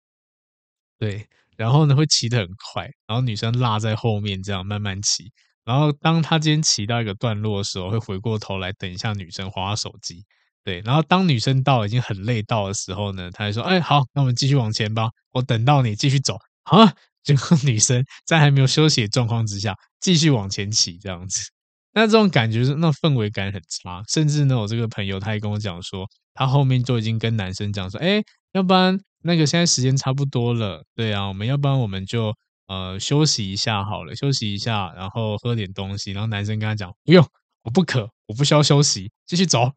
对，然后呢，会骑得很快，然后女生落在后面，这样慢慢骑。然后当他今天骑到一个段落的时候，会回过头来等一下女生滑手机。对，然后当女生到已经很累到的时候呢，他就说：“哎，好，那我们继续往前吧，我等到你继续走。”啊，结果女生在还没有休息的状况之下，继续往前骑，这样子。那这种感觉是那氛围感很差，甚至呢，我这个朋友他也跟我讲说，他后面就已经跟男生讲说：“哎，要不然。”那个现在时间差不多了，对啊，我们要不然我们就呃休息一下好了，休息一下，然后喝点东西。然后男生跟他讲：“不用，我不渴，我不需要休息，继续走。”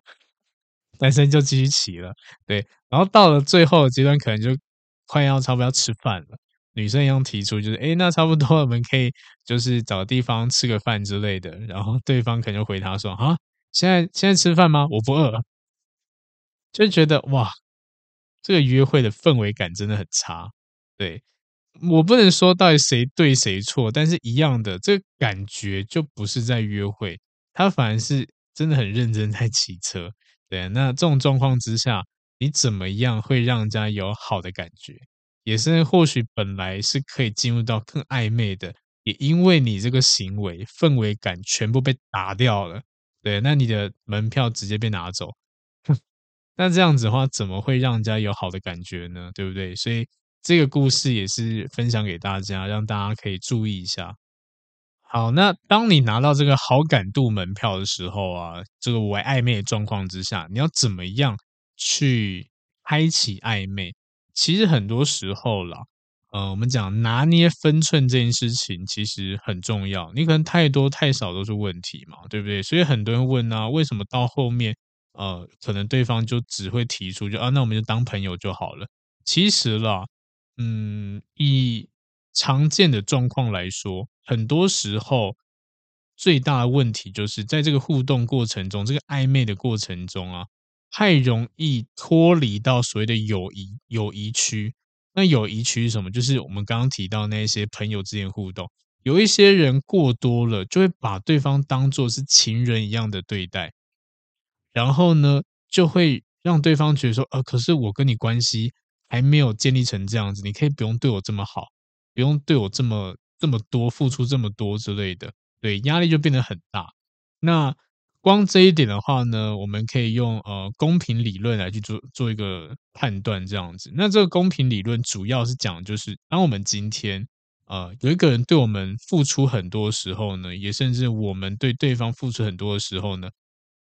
男生就继续骑了，对。然后到了最后阶段，可能就快要差不多要吃饭了。女生一样提出就是：“诶，那差不多我们可以就是找地方吃个饭之类的。”然后对方可能就回他说：“啊，现在现在吃饭吗？我不饿。”就觉得哇。这个约会的氛围感真的很差，对，我不能说到底谁对谁错，但是一样的，这个感觉就不是在约会，他反而是真的很认真在骑车，对。那这种状况之下，你怎么样会让人家有好的感觉？也是或许本来是可以进入到更暧昧的，也因为你这个行为氛围感全部被打掉了，对，那你的门票直接被拿走。那这样子的话，怎么会让人家有好的感觉呢？对不对？所以这个故事也是分享给大家，让大家可以注意一下。好，那当你拿到这个好感度门票的时候啊，这个为暧昧的状况之下，你要怎么样去开启暧昧？其实很多时候啦，呃，我们讲拿捏分寸这件事情其实很重要。你可能太多太少都是问题嘛，对不对？所以很多人问啊，为什么到后面，呃，可能对方就只会提出就啊，那我们就当朋友就好了。其实啦，嗯，以常见的状况来说，很多时候最大的问题就是在这个互动过程中，这个暧昧的过程中啊，太容易脱离到所谓的友谊友谊区。那友谊区是什么？就是我们刚刚提到那些朋友之间互动，有一些人过多了，就会把对方当作是情人一样的对待，然后呢，就会让对方觉得说，呃，可是我跟你关系还没有建立成这样子，你可以不用对我这么好。不用对我这么这么多付出这么多之类的，对，压力就变得很大。那光这一点的话呢，我们可以用呃公平理论来去做做一个判断，这样子。那这个公平理论主要是讲，就是当我们今天呃有一个人对我们付出很多时候呢，也甚至我们对对方付出很多的时候呢，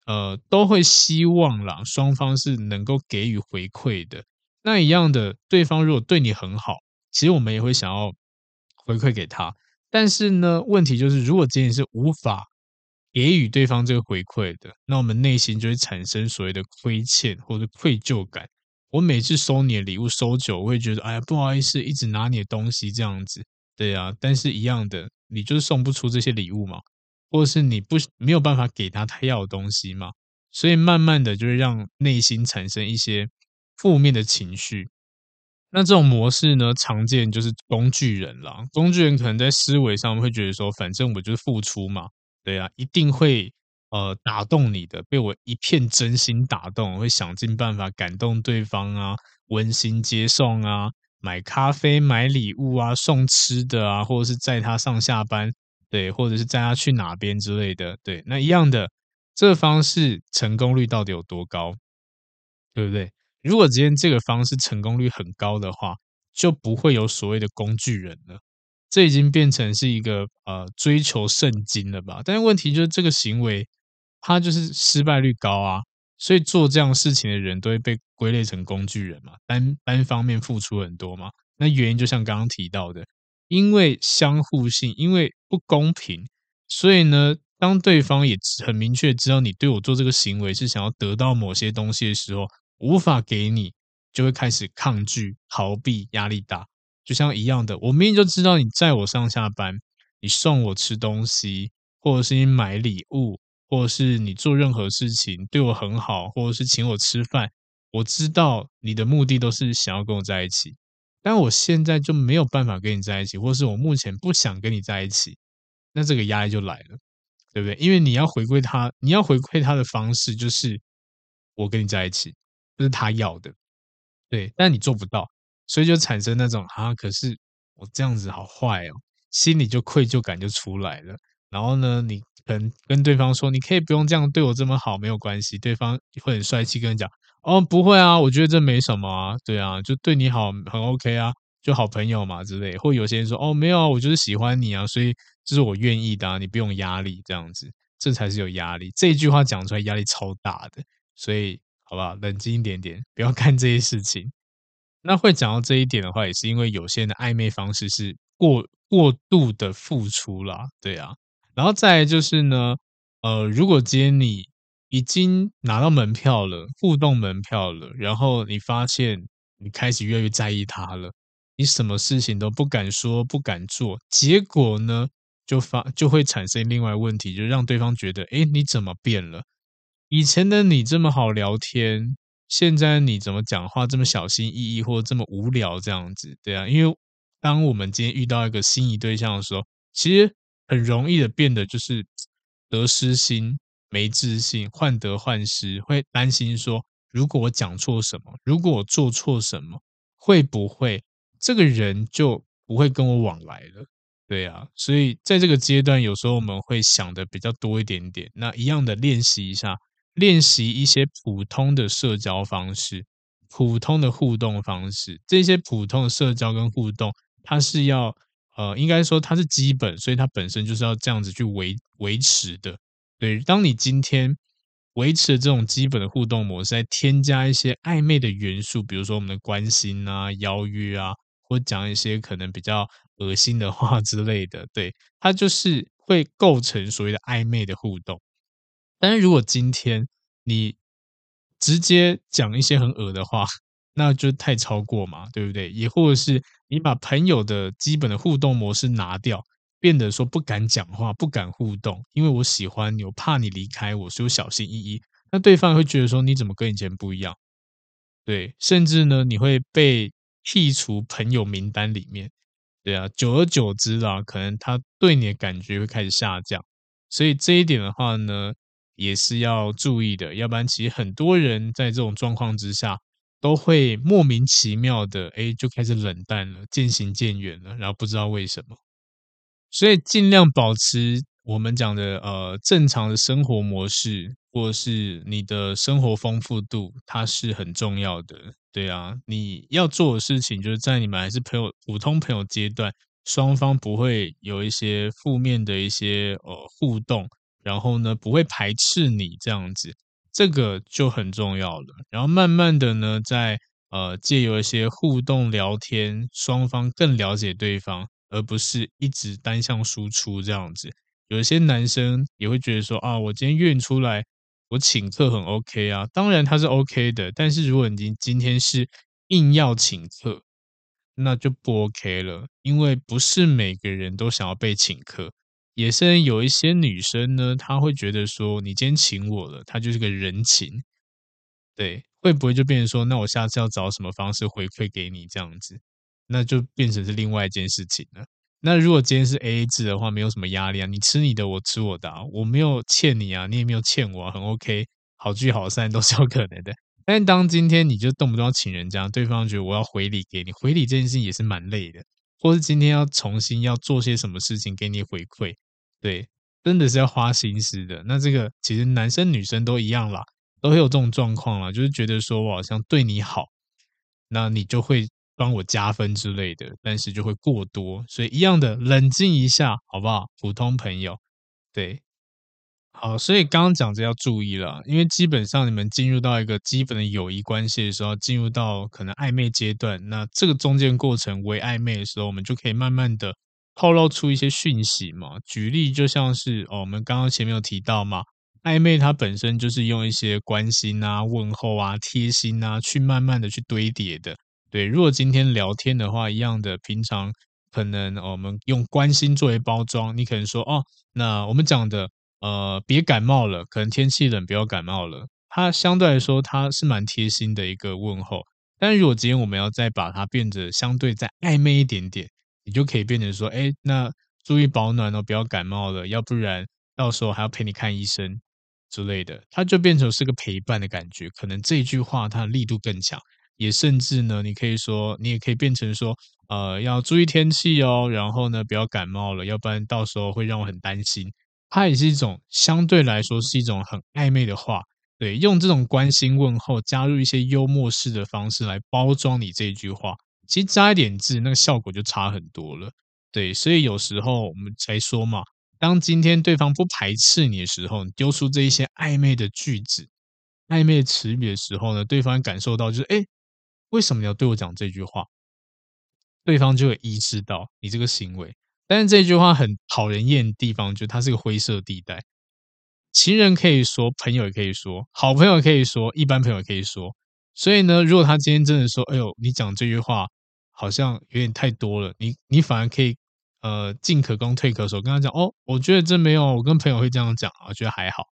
呃，都会希望啦，双方是能够给予回馈的。那一样的，对方如果对你很好，其实我们也会想要。回馈给他，但是呢，问题就是，如果仅仅是无法给予对方这个回馈的，那我们内心就会产生所谓的亏欠或者愧疚感。我每次收你的礼物收久，我会觉得，哎呀，不好意思，一直拿你的东西这样子，对啊。但是一样的，你就是送不出这些礼物嘛，或者是你不没有办法给他他要的东西嘛，所以慢慢的就会让内心产生一些负面的情绪。那这种模式呢，常见就是工具人啦。工具人可能在思维上会觉得说，反正我就是付出嘛，对啊，一定会呃打动你的，被我一片真心打动，我会想尽办法感动对方啊，温馨接送啊，买咖啡、买礼物啊，送吃的啊，或者是载他上下班，对，或者是载他去哪边之类的，对，那一样的这个方式成功率到底有多高，对不对？如果今天这个方式成功率很高的话，就不会有所谓的工具人了。这已经变成是一个呃追求圣经了吧？但是问题就是这个行为，它就是失败率高啊，所以做这样事情的人都会被归类成工具人嘛，单单方面付出很多嘛。那原因就像刚刚提到的，因为相互性，因为不公平，所以呢，当对方也很明确知道你对我做这个行为是想要得到某些东西的时候。无法给你，就会开始抗拒、逃避，压力大。就像一样的，我明明就知道你载我上下班，你送我吃东西，或者是你买礼物，或者是你做任何事情对我很好，或者是请我吃饭，我知道你的目的都是想要跟我在一起，但我现在就没有办法跟你在一起，或是我目前不想跟你在一起，那这个压力就来了，对不对？因为你要回馈他，你要回馈他的方式就是我跟你在一起。这是他要的，对，但你做不到，所以就产生那种啊，可是我这样子好坏哦，心里就愧疚感就出来了。然后呢，你可能跟对方说，你可以不用这样对我这么好，没有关系。对方会很帅气跟你讲，哦，不会啊，我觉得这没什么啊，对啊，就对你好很 OK 啊，就好朋友嘛之类。或有些人说，哦，没有啊，我就是喜欢你啊，所以这是我愿意的啊，你不用压力这样子，这才是有压力。这句话讲出来压力超大的，所以。好不好？冷静一点点，不要 干这些事情。那会讲到这一点的话，也是因为有些人的暧昧方式是过过度的付出啦，对啊。然后再来就是呢，呃，如果今天你已经拿到门票了，互动门票了，然后你发现你开始越来越在意他了，你什么事情都不敢说，不敢做，结果呢，就发就会产生另外问题，就让对方觉得，哎，你怎么变了？以前的你这么好聊天，现在你怎么讲话这么小心翼翼，或者这么无聊这样子？对啊，因为当我们今天遇到一个心仪对象的时候，其实很容易的变得就是得失心、没自信、患得患失，会担心说，如果我讲错什么，如果我做错什么，会不会这个人就不会跟我往来了？对啊，所以在这个阶段，有时候我们会想的比较多一点点。那一样的练习一下。练习一些普通的社交方式，普通的互动方式。这些普通的社交跟互动，它是要呃，应该说它是基本，所以它本身就是要这样子去维维持的。对，当你今天维持了这种基本的互动模式，再添加一些暧昧的元素，比如说我们的关心啊、邀约啊，或讲一些可能比较恶心的话之类的，对，它就是会构成所谓的暧昧的互动。但是如果今天你直接讲一些很恶的话，那就太超过嘛，对不对？也或者是你把朋友的基本的互动模式拿掉，变得说不敢讲话、不敢互动，因为我喜欢你，我怕你离开我，所以我小心翼翼。那对方会觉得说你怎么跟以前不一样？对，甚至呢，你会被剔除朋友名单里面。对啊，久而久之啦，可能他对你的感觉会开始下降。所以这一点的话呢，也是要注意的，要不然其实很多人在这种状况之下。都会莫名其妙的，哎，就开始冷淡了，渐行渐远了，然后不知道为什么，所以尽量保持我们讲的呃正常的生活模式，或是你的生活丰富度，它是很重要的。对啊，你要做的事情就是在你们还是朋友、普通朋友阶段，双方不会有一些负面的一些呃互动，然后呢，不会排斥你这样子。这个就很重要了，然后慢慢的呢，在呃借由一些互动聊天，双方更了解对方，而不是一直单向输出这样子。有些男生也会觉得说啊，我今天约出来，我请客很 OK 啊，当然他是 OK 的，但是如果你今天是硬要请客，那就不 OK 了，因为不是每个人都想要被请客。也是有一些女生呢，她会觉得说，你今天请我了，她就是个人情，对，会不会就变成说，那我下次要找什么方式回馈给你这样子，那就变成是另外一件事情了。那如果今天是 AA 制的话，没有什么压力啊，你吃你的，我吃我的啊，我没有欠你啊，你也没有欠我啊，很 OK，好聚好散都是有可能的。但当今天你就动不动要请人家，对方觉得我要回礼给你，回礼这件事情也是蛮累的，或是今天要重新要做些什么事情给你回馈。对，真的是要花心思的。那这个其实男生女生都一样啦，都会有这种状况啦，就是觉得说我好像对你好，那你就会帮我加分之类的，但是就会过多，所以一样的，冷静一下，好不好？普通朋友，对，好，所以刚刚讲这要注意了，因为基本上你们进入到一个基本的友谊关系的时候，进入到可能暧昧阶段，那这个中间过程为暧昧的时候，我们就可以慢慢的。透露出一些讯息嘛，举例就像是哦，我们刚刚前面有提到嘛，暧昧它本身就是用一些关心啊、问候啊、贴心啊，去慢慢的去堆叠的。对，如果今天聊天的话，一样的，平常可能、哦、我们用关心作为包装，你可能说哦，那我们讲的呃，别感冒了，可能天气冷，不要感冒了。它相对来说，它是蛮贴心的一个问候。但如果今天我们要再把它变得相对再暧昧一点点。你就可以变成说，哎，那注意保暖哦，不要感冒了，要不然到时候还要陪你看医生之类的。它就变成是个陪伴的感觉，可能这句话它的力度更强，也甚至呢，你可以说，你也可以变成说，呃，要注意天气哦，然后呢，不要感冒了，要不然到时候会让我很担心。它也是一种相对来说是一种很暧昧的话，对，用这种关心问候，加入一些幽默式的方式来包装你这句话。其实加一点字，那个效果就差很多了。对，所以有时候我们才说嘛，当今天对方不排斥你的时候，你丢出这一些暧昧的句子、暧昧的词语的时候呢，对方感受到就是，哎，为什么要对我讲这句话？对方就会意识到你这个行为。但是这句话很讨人厌的地方，就是它是个灰色地带。情人可以说，朋友也可以说，好朋友可以说，一般朋友也可以说。所以呢，如果他今天真的说，哎呦，你讲这句话。好像有点太多了，你你反而可以，呃，进可攻退可守，跟他讲哦，我觉得真没有，我跟朋友会这样讲，我觉得还好。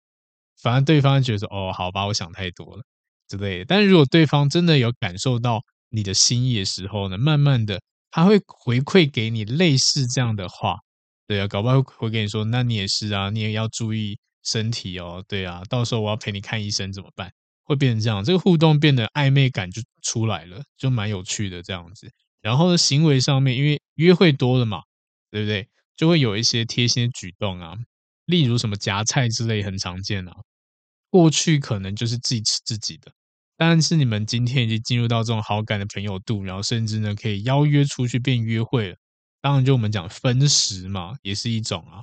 反而对方觉得，哦，好吧，我想太多了之类。但是如果对方真的有感受到你的心意的时候呢，慢慢的他会回馈给你类似这样的话，对啊，搞不好会跟你说，那你也是啊，你也要注意身体哦，对啊，到时候我要陪你看医生怎么办？会变成这样，这个互动变得暧昧感就出来了，就蛮有趣的这样子。然后呢，行为上面，因为约会多了嘛，对不对？就会有一些贴心的举动啊，例如什么夹菜之类，很常见啊。过去可能就是自己吃自己的，但是你们今天已经进入到这种好感的朋友度，然后甚至呢可以邀约出去变约会了。当然就我们讲分食嘛，也是一种啊，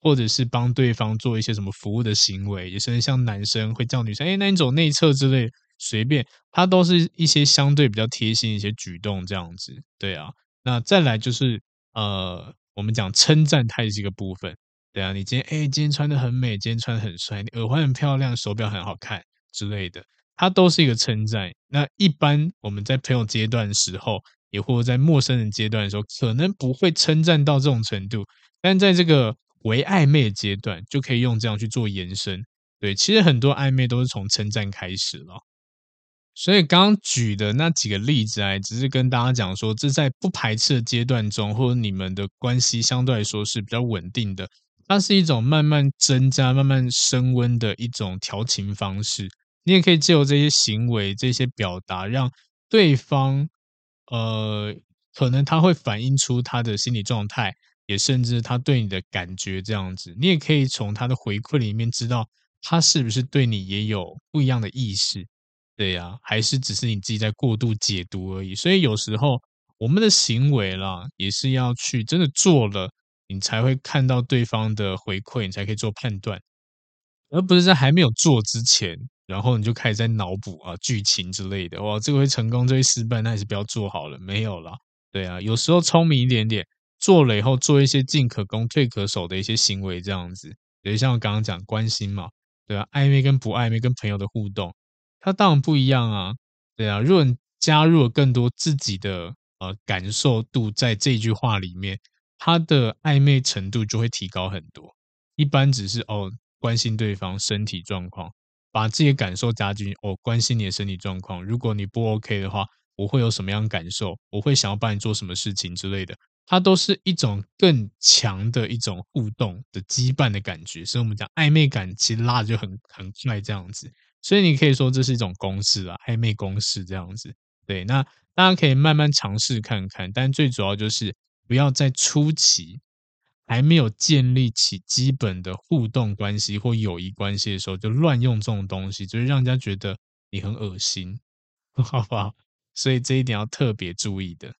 或者是帮对方做一些什么服务的行为，也是像男生会叫女生，哎，那你走内侧之类，随便，它都是一些相对比较贴心一些举动这样子，对啊。那再来就是呃，我们讲称赞，它也是一个部分，对啊。你今天哎，今天穿的很美，今天穿的很帅，你耳环很漂亮，手表很好看之类的，它都是一个称赞。那一般我们在朋友阶段的时候，也或者在陌生人阶段的时候，可能不会称赞到这种程度，但在这个为暧昧的阶段，就可以用这样去做延伸。对，其实很多暧昧都是从称赞开始了。所以刚刚举的那几个例子啊，只是跟大家讲说，这在不排斥的阶段中，或者你们的关系相对来说是比较稳定的，它是一种慢慢增加、慢慢升温的一种调情方式。你也可以借由这些行为、这些表达，让对方。呃，可能他会反映出他的心理状态，也甚至他对你的感觉这样子。你也可以从他的回馈里面知道他是不是对你也有不一样的意识，对呀、啊，还是只是你自己在过度解读而已。所以有时候我们的行为啦，也是要去真的做了，你才会看到对方的回馈，你才可以做判断，而不是在还没有做之前。然后你就开始在脑补啊剧情之类的，哇，这个会成功，这会失败，那还是不要做好了，没有啦。对啊，有时候聪明一点点，做了以后做一些进可攻退可守的一些行为，这样子，比如像我刚刚讲关心嘛，对啊，暧昧跟不暧昧跟朋友的互动，它当然不一样啊，对啊，如果你加入了更多自己的呃感受度在这句话里面，它的暧昧程度就会提高很多。一般只是哦关心对方身体状况。把自己的感受加进去，哦、关心你的身体状况。如果你不 OK 的话，我会有什么样感受？我会想要帮你做什么事情之类的。它都是一种更强的一种互动的羁绊的感觉。所以我们讲暧昧感，其实拉的就很很快这样子。所以你可以说这是一种公式啊，暧昧公式这样子。对，那大家可以慢慢尝试看看，但最主要就是不要在初期。还没有建立起基本的互动关系或友谊关系的时候，就乱用这种东西，就是让人家觉得你很恶心，好不好？所以这一点要特别注意的。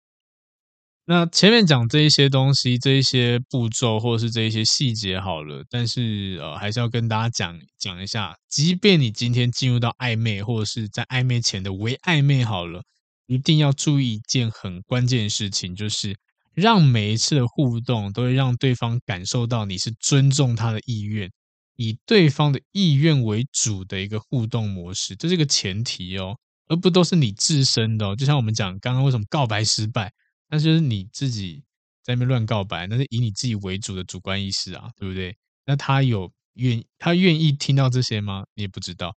那前面讲这一些东西，这一些步骤或者是这一些细节好了，但是呃，还是要跟大家讲讲一下，即便你今天进入到暧昧，或者是在暧昧前的微暧昧好了，一定要注意一件很关键的事情，就是。让每一次的互动都会让对方感受到你是尊重他的意愿，以对方的意愿为主的一个互动模式，这是一个前提哦，而不都是你自身的哦。就像我们讲刚刚为什么告白失败，那就是你自己在那边乱告白，那是以你自己为主的主观意识啊，对不对？那他有愿他愿意听到这些吗？你也不知道。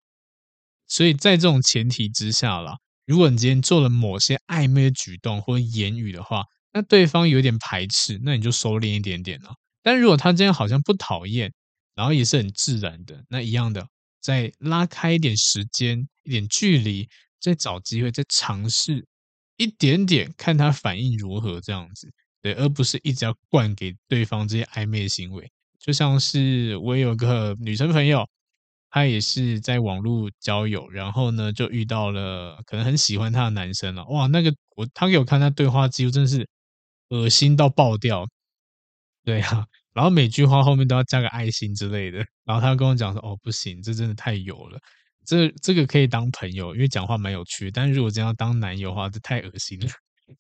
所以在这种前提之下啦，如果你今天做了某些暧昧的举动或言语的话，那对方有点排斥，那你就收敛一点点了。但如果他今天好像不讨厌，然后也是很自然的，那一样的，再拉开一点时间、一点距离，再找机会，再尝试一点点，看他反应如何，这样子，对，而不是一直要灌给对方这些暧昧行为。就像是我有个女生朋友，她也是在网络交友，然后呢就遇到了可能很喜欢她的男生了。哇，那个我她给我看她对话记录，真是。恶心到爆掉，对啊，然后每句话后面都要加个爱心之类的，然后他跟我讲说：“哦，不行，这真的太油了，这这个可以当朋友，因为讲话蛮有趣，但是如果真要当男友的话，这太恶心了。”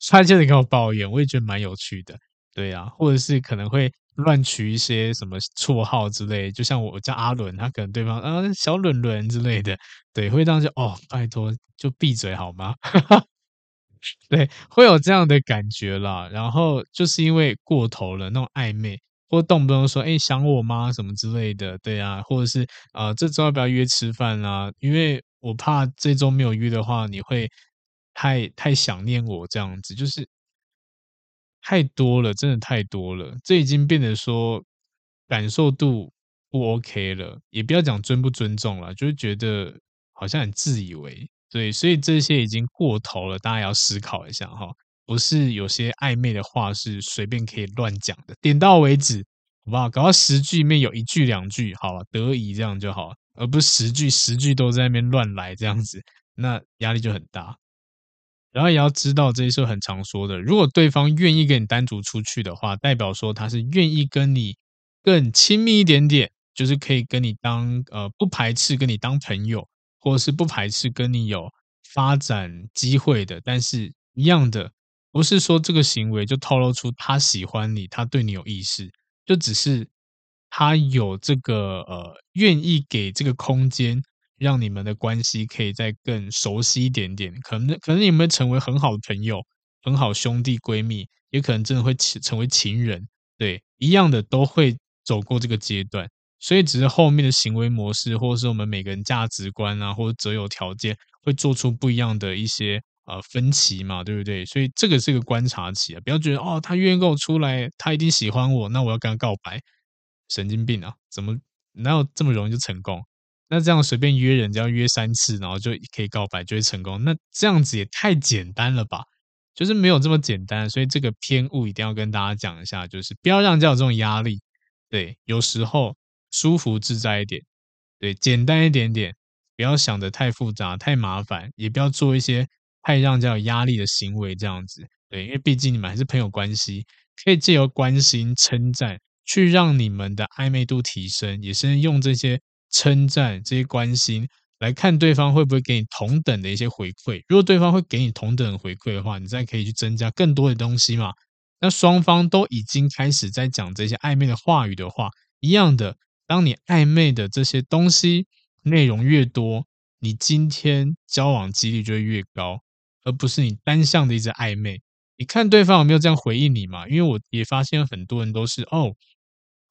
他接着跟我抱怨，我也觉得蛮有趣的，对啊，或者是可能会乱取一些什么绰号之类，就像我叫阿伦，他可能对方啊小伦伦之类的，对，会当就哦，拜托就闭嘴好吗？对，会有这样的感觉啦。然后就是因为过头了，那种暧昧，或动不动说“哎，想我吗”什么之类的，对啊，或者是啊、呃，这周要不要约吃饭啊？因为我怕这周没有约的话，你会太太想念我这样子，就是太多了，真的太多了。这已经变得说感受度不 OK 了，也不要讲尊不尊重了，就是觉得好像很自以为。对，所以这些已经过头了，大家要思考一下哈，不是有些暧昧的话是随便可以乱讲的，点到为止，好不好？搞到十句里面有一句两句，好了，得宜这样就好，而不是十句十句都在那边乱来这样子，那压力就很大。然后也要知道，这些是很常说的，如果对方愿意跟你单独出去的话，代表说他是愿意跟你更亲密一点点，就是可以跟你当呃不排斥跟你当朋友，或者是不排斥跟你有发展机会的。但是一样的，不是说这个行为就透露出他喜欢你，他对你有意思，就只是他有这个呃愿意给这个空间。让你们的关系可以再更熟悉一点点，可能可能你们成为很好的朋友、很好兄弟闺蜜，也可能真的会成为情人，对，一样的都会走过这个阶段，所以只是后面的行为模式，或者是我们每个人价值观啊，或者择友条件，会做出不一样的一些呃分歧嘛，对不对？所以这个是个观察期啊，不要觉得哦，他愿意跟我出来，他一定喜欢我，那我要跟他告白，神经病啊，怎么哪有这么容易就成功？那这样随便约人，只要约三次，然后就可以告白，就会成功。那这样子也太简单了吧？就是没有这么简单，所以这个偏误一定要跟大家讲一下，就是不要让人家有这种压力。对，有时候舒服自在一点，对，简单一点点，不要想得太复杂、太麻烦，也不要做一些太让人家有压力的行为。这样子，对，因为毕竟你们还是朋友关系，可以借由关心、称赞，去让你们的暧昧度提升，也是用这些。称赞这些关心，来看对方会不会给你同等的一些回馈。如果对方会给你同等回馈的话，你再可以去增加更多的东西嘛。那双方都已经开始在讲这些暧昧的话语的话，一样的，当你暧昧的这些东西内容越多，你今天交往几率就会越高，而不是你单向的一直暧昧。你看对方有没有这样回应你嘛？因为我也发现很多人都是哦，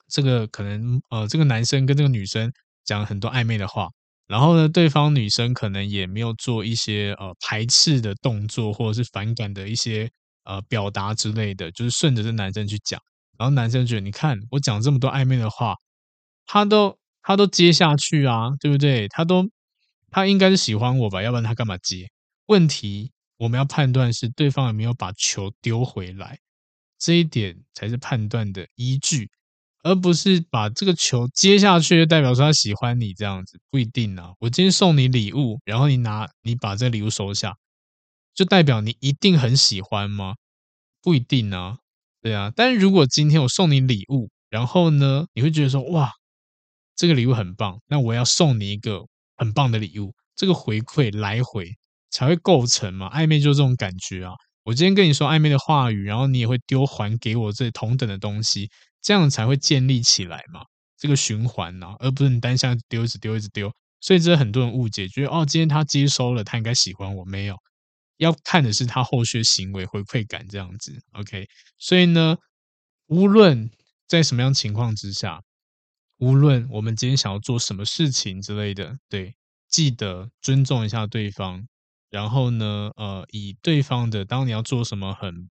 这个可能呃，这个男生跟这个女生。讲很多暧昧的话，然后呢，对方女生可能也没有做一些呃排斥的动作，或者是反感的一些呃表达之类的，就是顺着这男生去讲，然后男生觉得，你看我讲这么多暧昧的话，他都他都接下去啊，对不对？他都他应该是喜欢我吧，要不然他干嘛接？问题我们要判断是对方有没有把球丢回来，这一点才是判断的依据。而不是把这个球接下去，就代表说他喜欢你这样子，不一定啊。我今天送你礼物，然后你拿你把这礼物收下，就代表你一定很喜欢吗？不一定啊，对啊。但是如果今天我送你礼物，然后呢，你会觉得说哇，这个礼物很棒，那我要送你一个很棒的礼物，这个回馈来回才会构成嘛。暧昧就是这种感觉啊。我今天跟你说暧昧的话语，然后你也会丢还给我这同等的东西。这样才会建立起来嘛，这个循环呐、啊，而不是你单向丢，一直丢，一直丢。所以这很多人误解，觉得哦，今天他接收了，他应该喜欢我。没有，要看的是他后续行为回馈感这样子。OK，所以呢，无论在什么样情况之下，无论我们今天想要做什么事情之类的，对，记得尊重一下对方。然后呢，呃，以对方的，当你要做什么很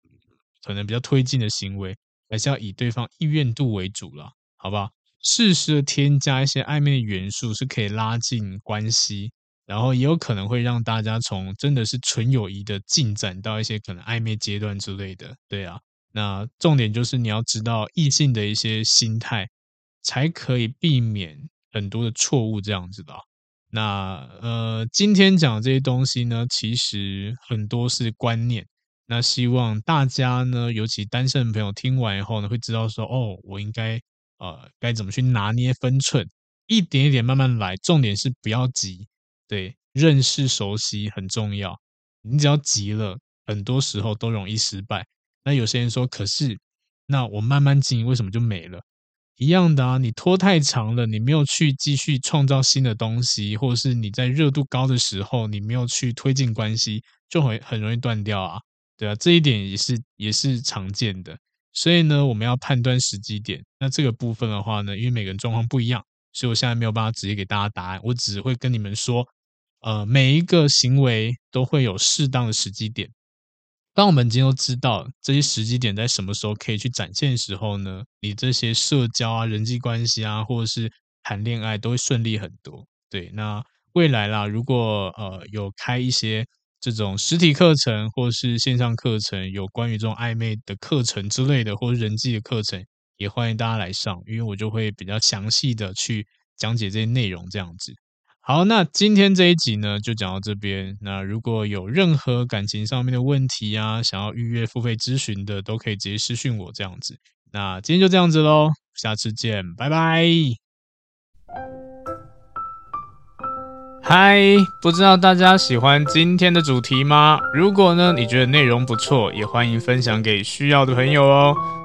可能比较推进的行为。还是要以对方意愿度为主了，好不好？适时的添加一些暧昧的元素是可以拉近关系，然后也有可能会让大家从真的是纯友谊的进展到一些可能暧昧阶段之类的。对啊，那重点就是你要知道异性的一些心态，才可以避免很多的错误这样子的。那呃，今天讲这些东西呢，其实很多是观念。那希望大家呢，尤其单身的朋友听完以后呢，会知道说，哦，我应该呃该怎么去拿捏分寸，一点一点慢慢来，重点是不要急，对，认识熟悉很重要。你只要急了，很多时候都容易失败。那有些人说，可是那我慢慢经营，为什么就没了？一样的啊，你拖太长了，你没有去继续创造新的东西，或者是你在热度高的时候，你没有去推进关系，就会很容易断掉啊。对啊，这一点也是也是常见的，所以呢，我们要判断时机点。那这个部分的话呢，因为每个人状况不一样，所以我现在没有办法直接给大家答案。我只会跟你们说，呃，每一个行为都会有适当的时机点。当我们今天都知道这些时机点在什么时候可以去展现的时候呢，你这些社交啊、人际关系啊，或者是谈恋爱都会顺利很多。对，那未来啦，如果呃有开一些。这种实体课程或是线上课程，有关于这种暧昧的课程之类的，或者人际的课程，也欢迎大家来上，因为我就会比较详细的去讲解这些内容，这样子。好，那今天这一集呢，就讲到这边。那如果有任何感情上面的问题啊，想要预约付费咨询的，都可以直接私讯我这样子。那今天就这样子喽，下次见，拜拜。嗨，不知道大家喜欢今天的主题吗？如果呢，你觉得内容不错，也欢迎分享给需要的朋友哦。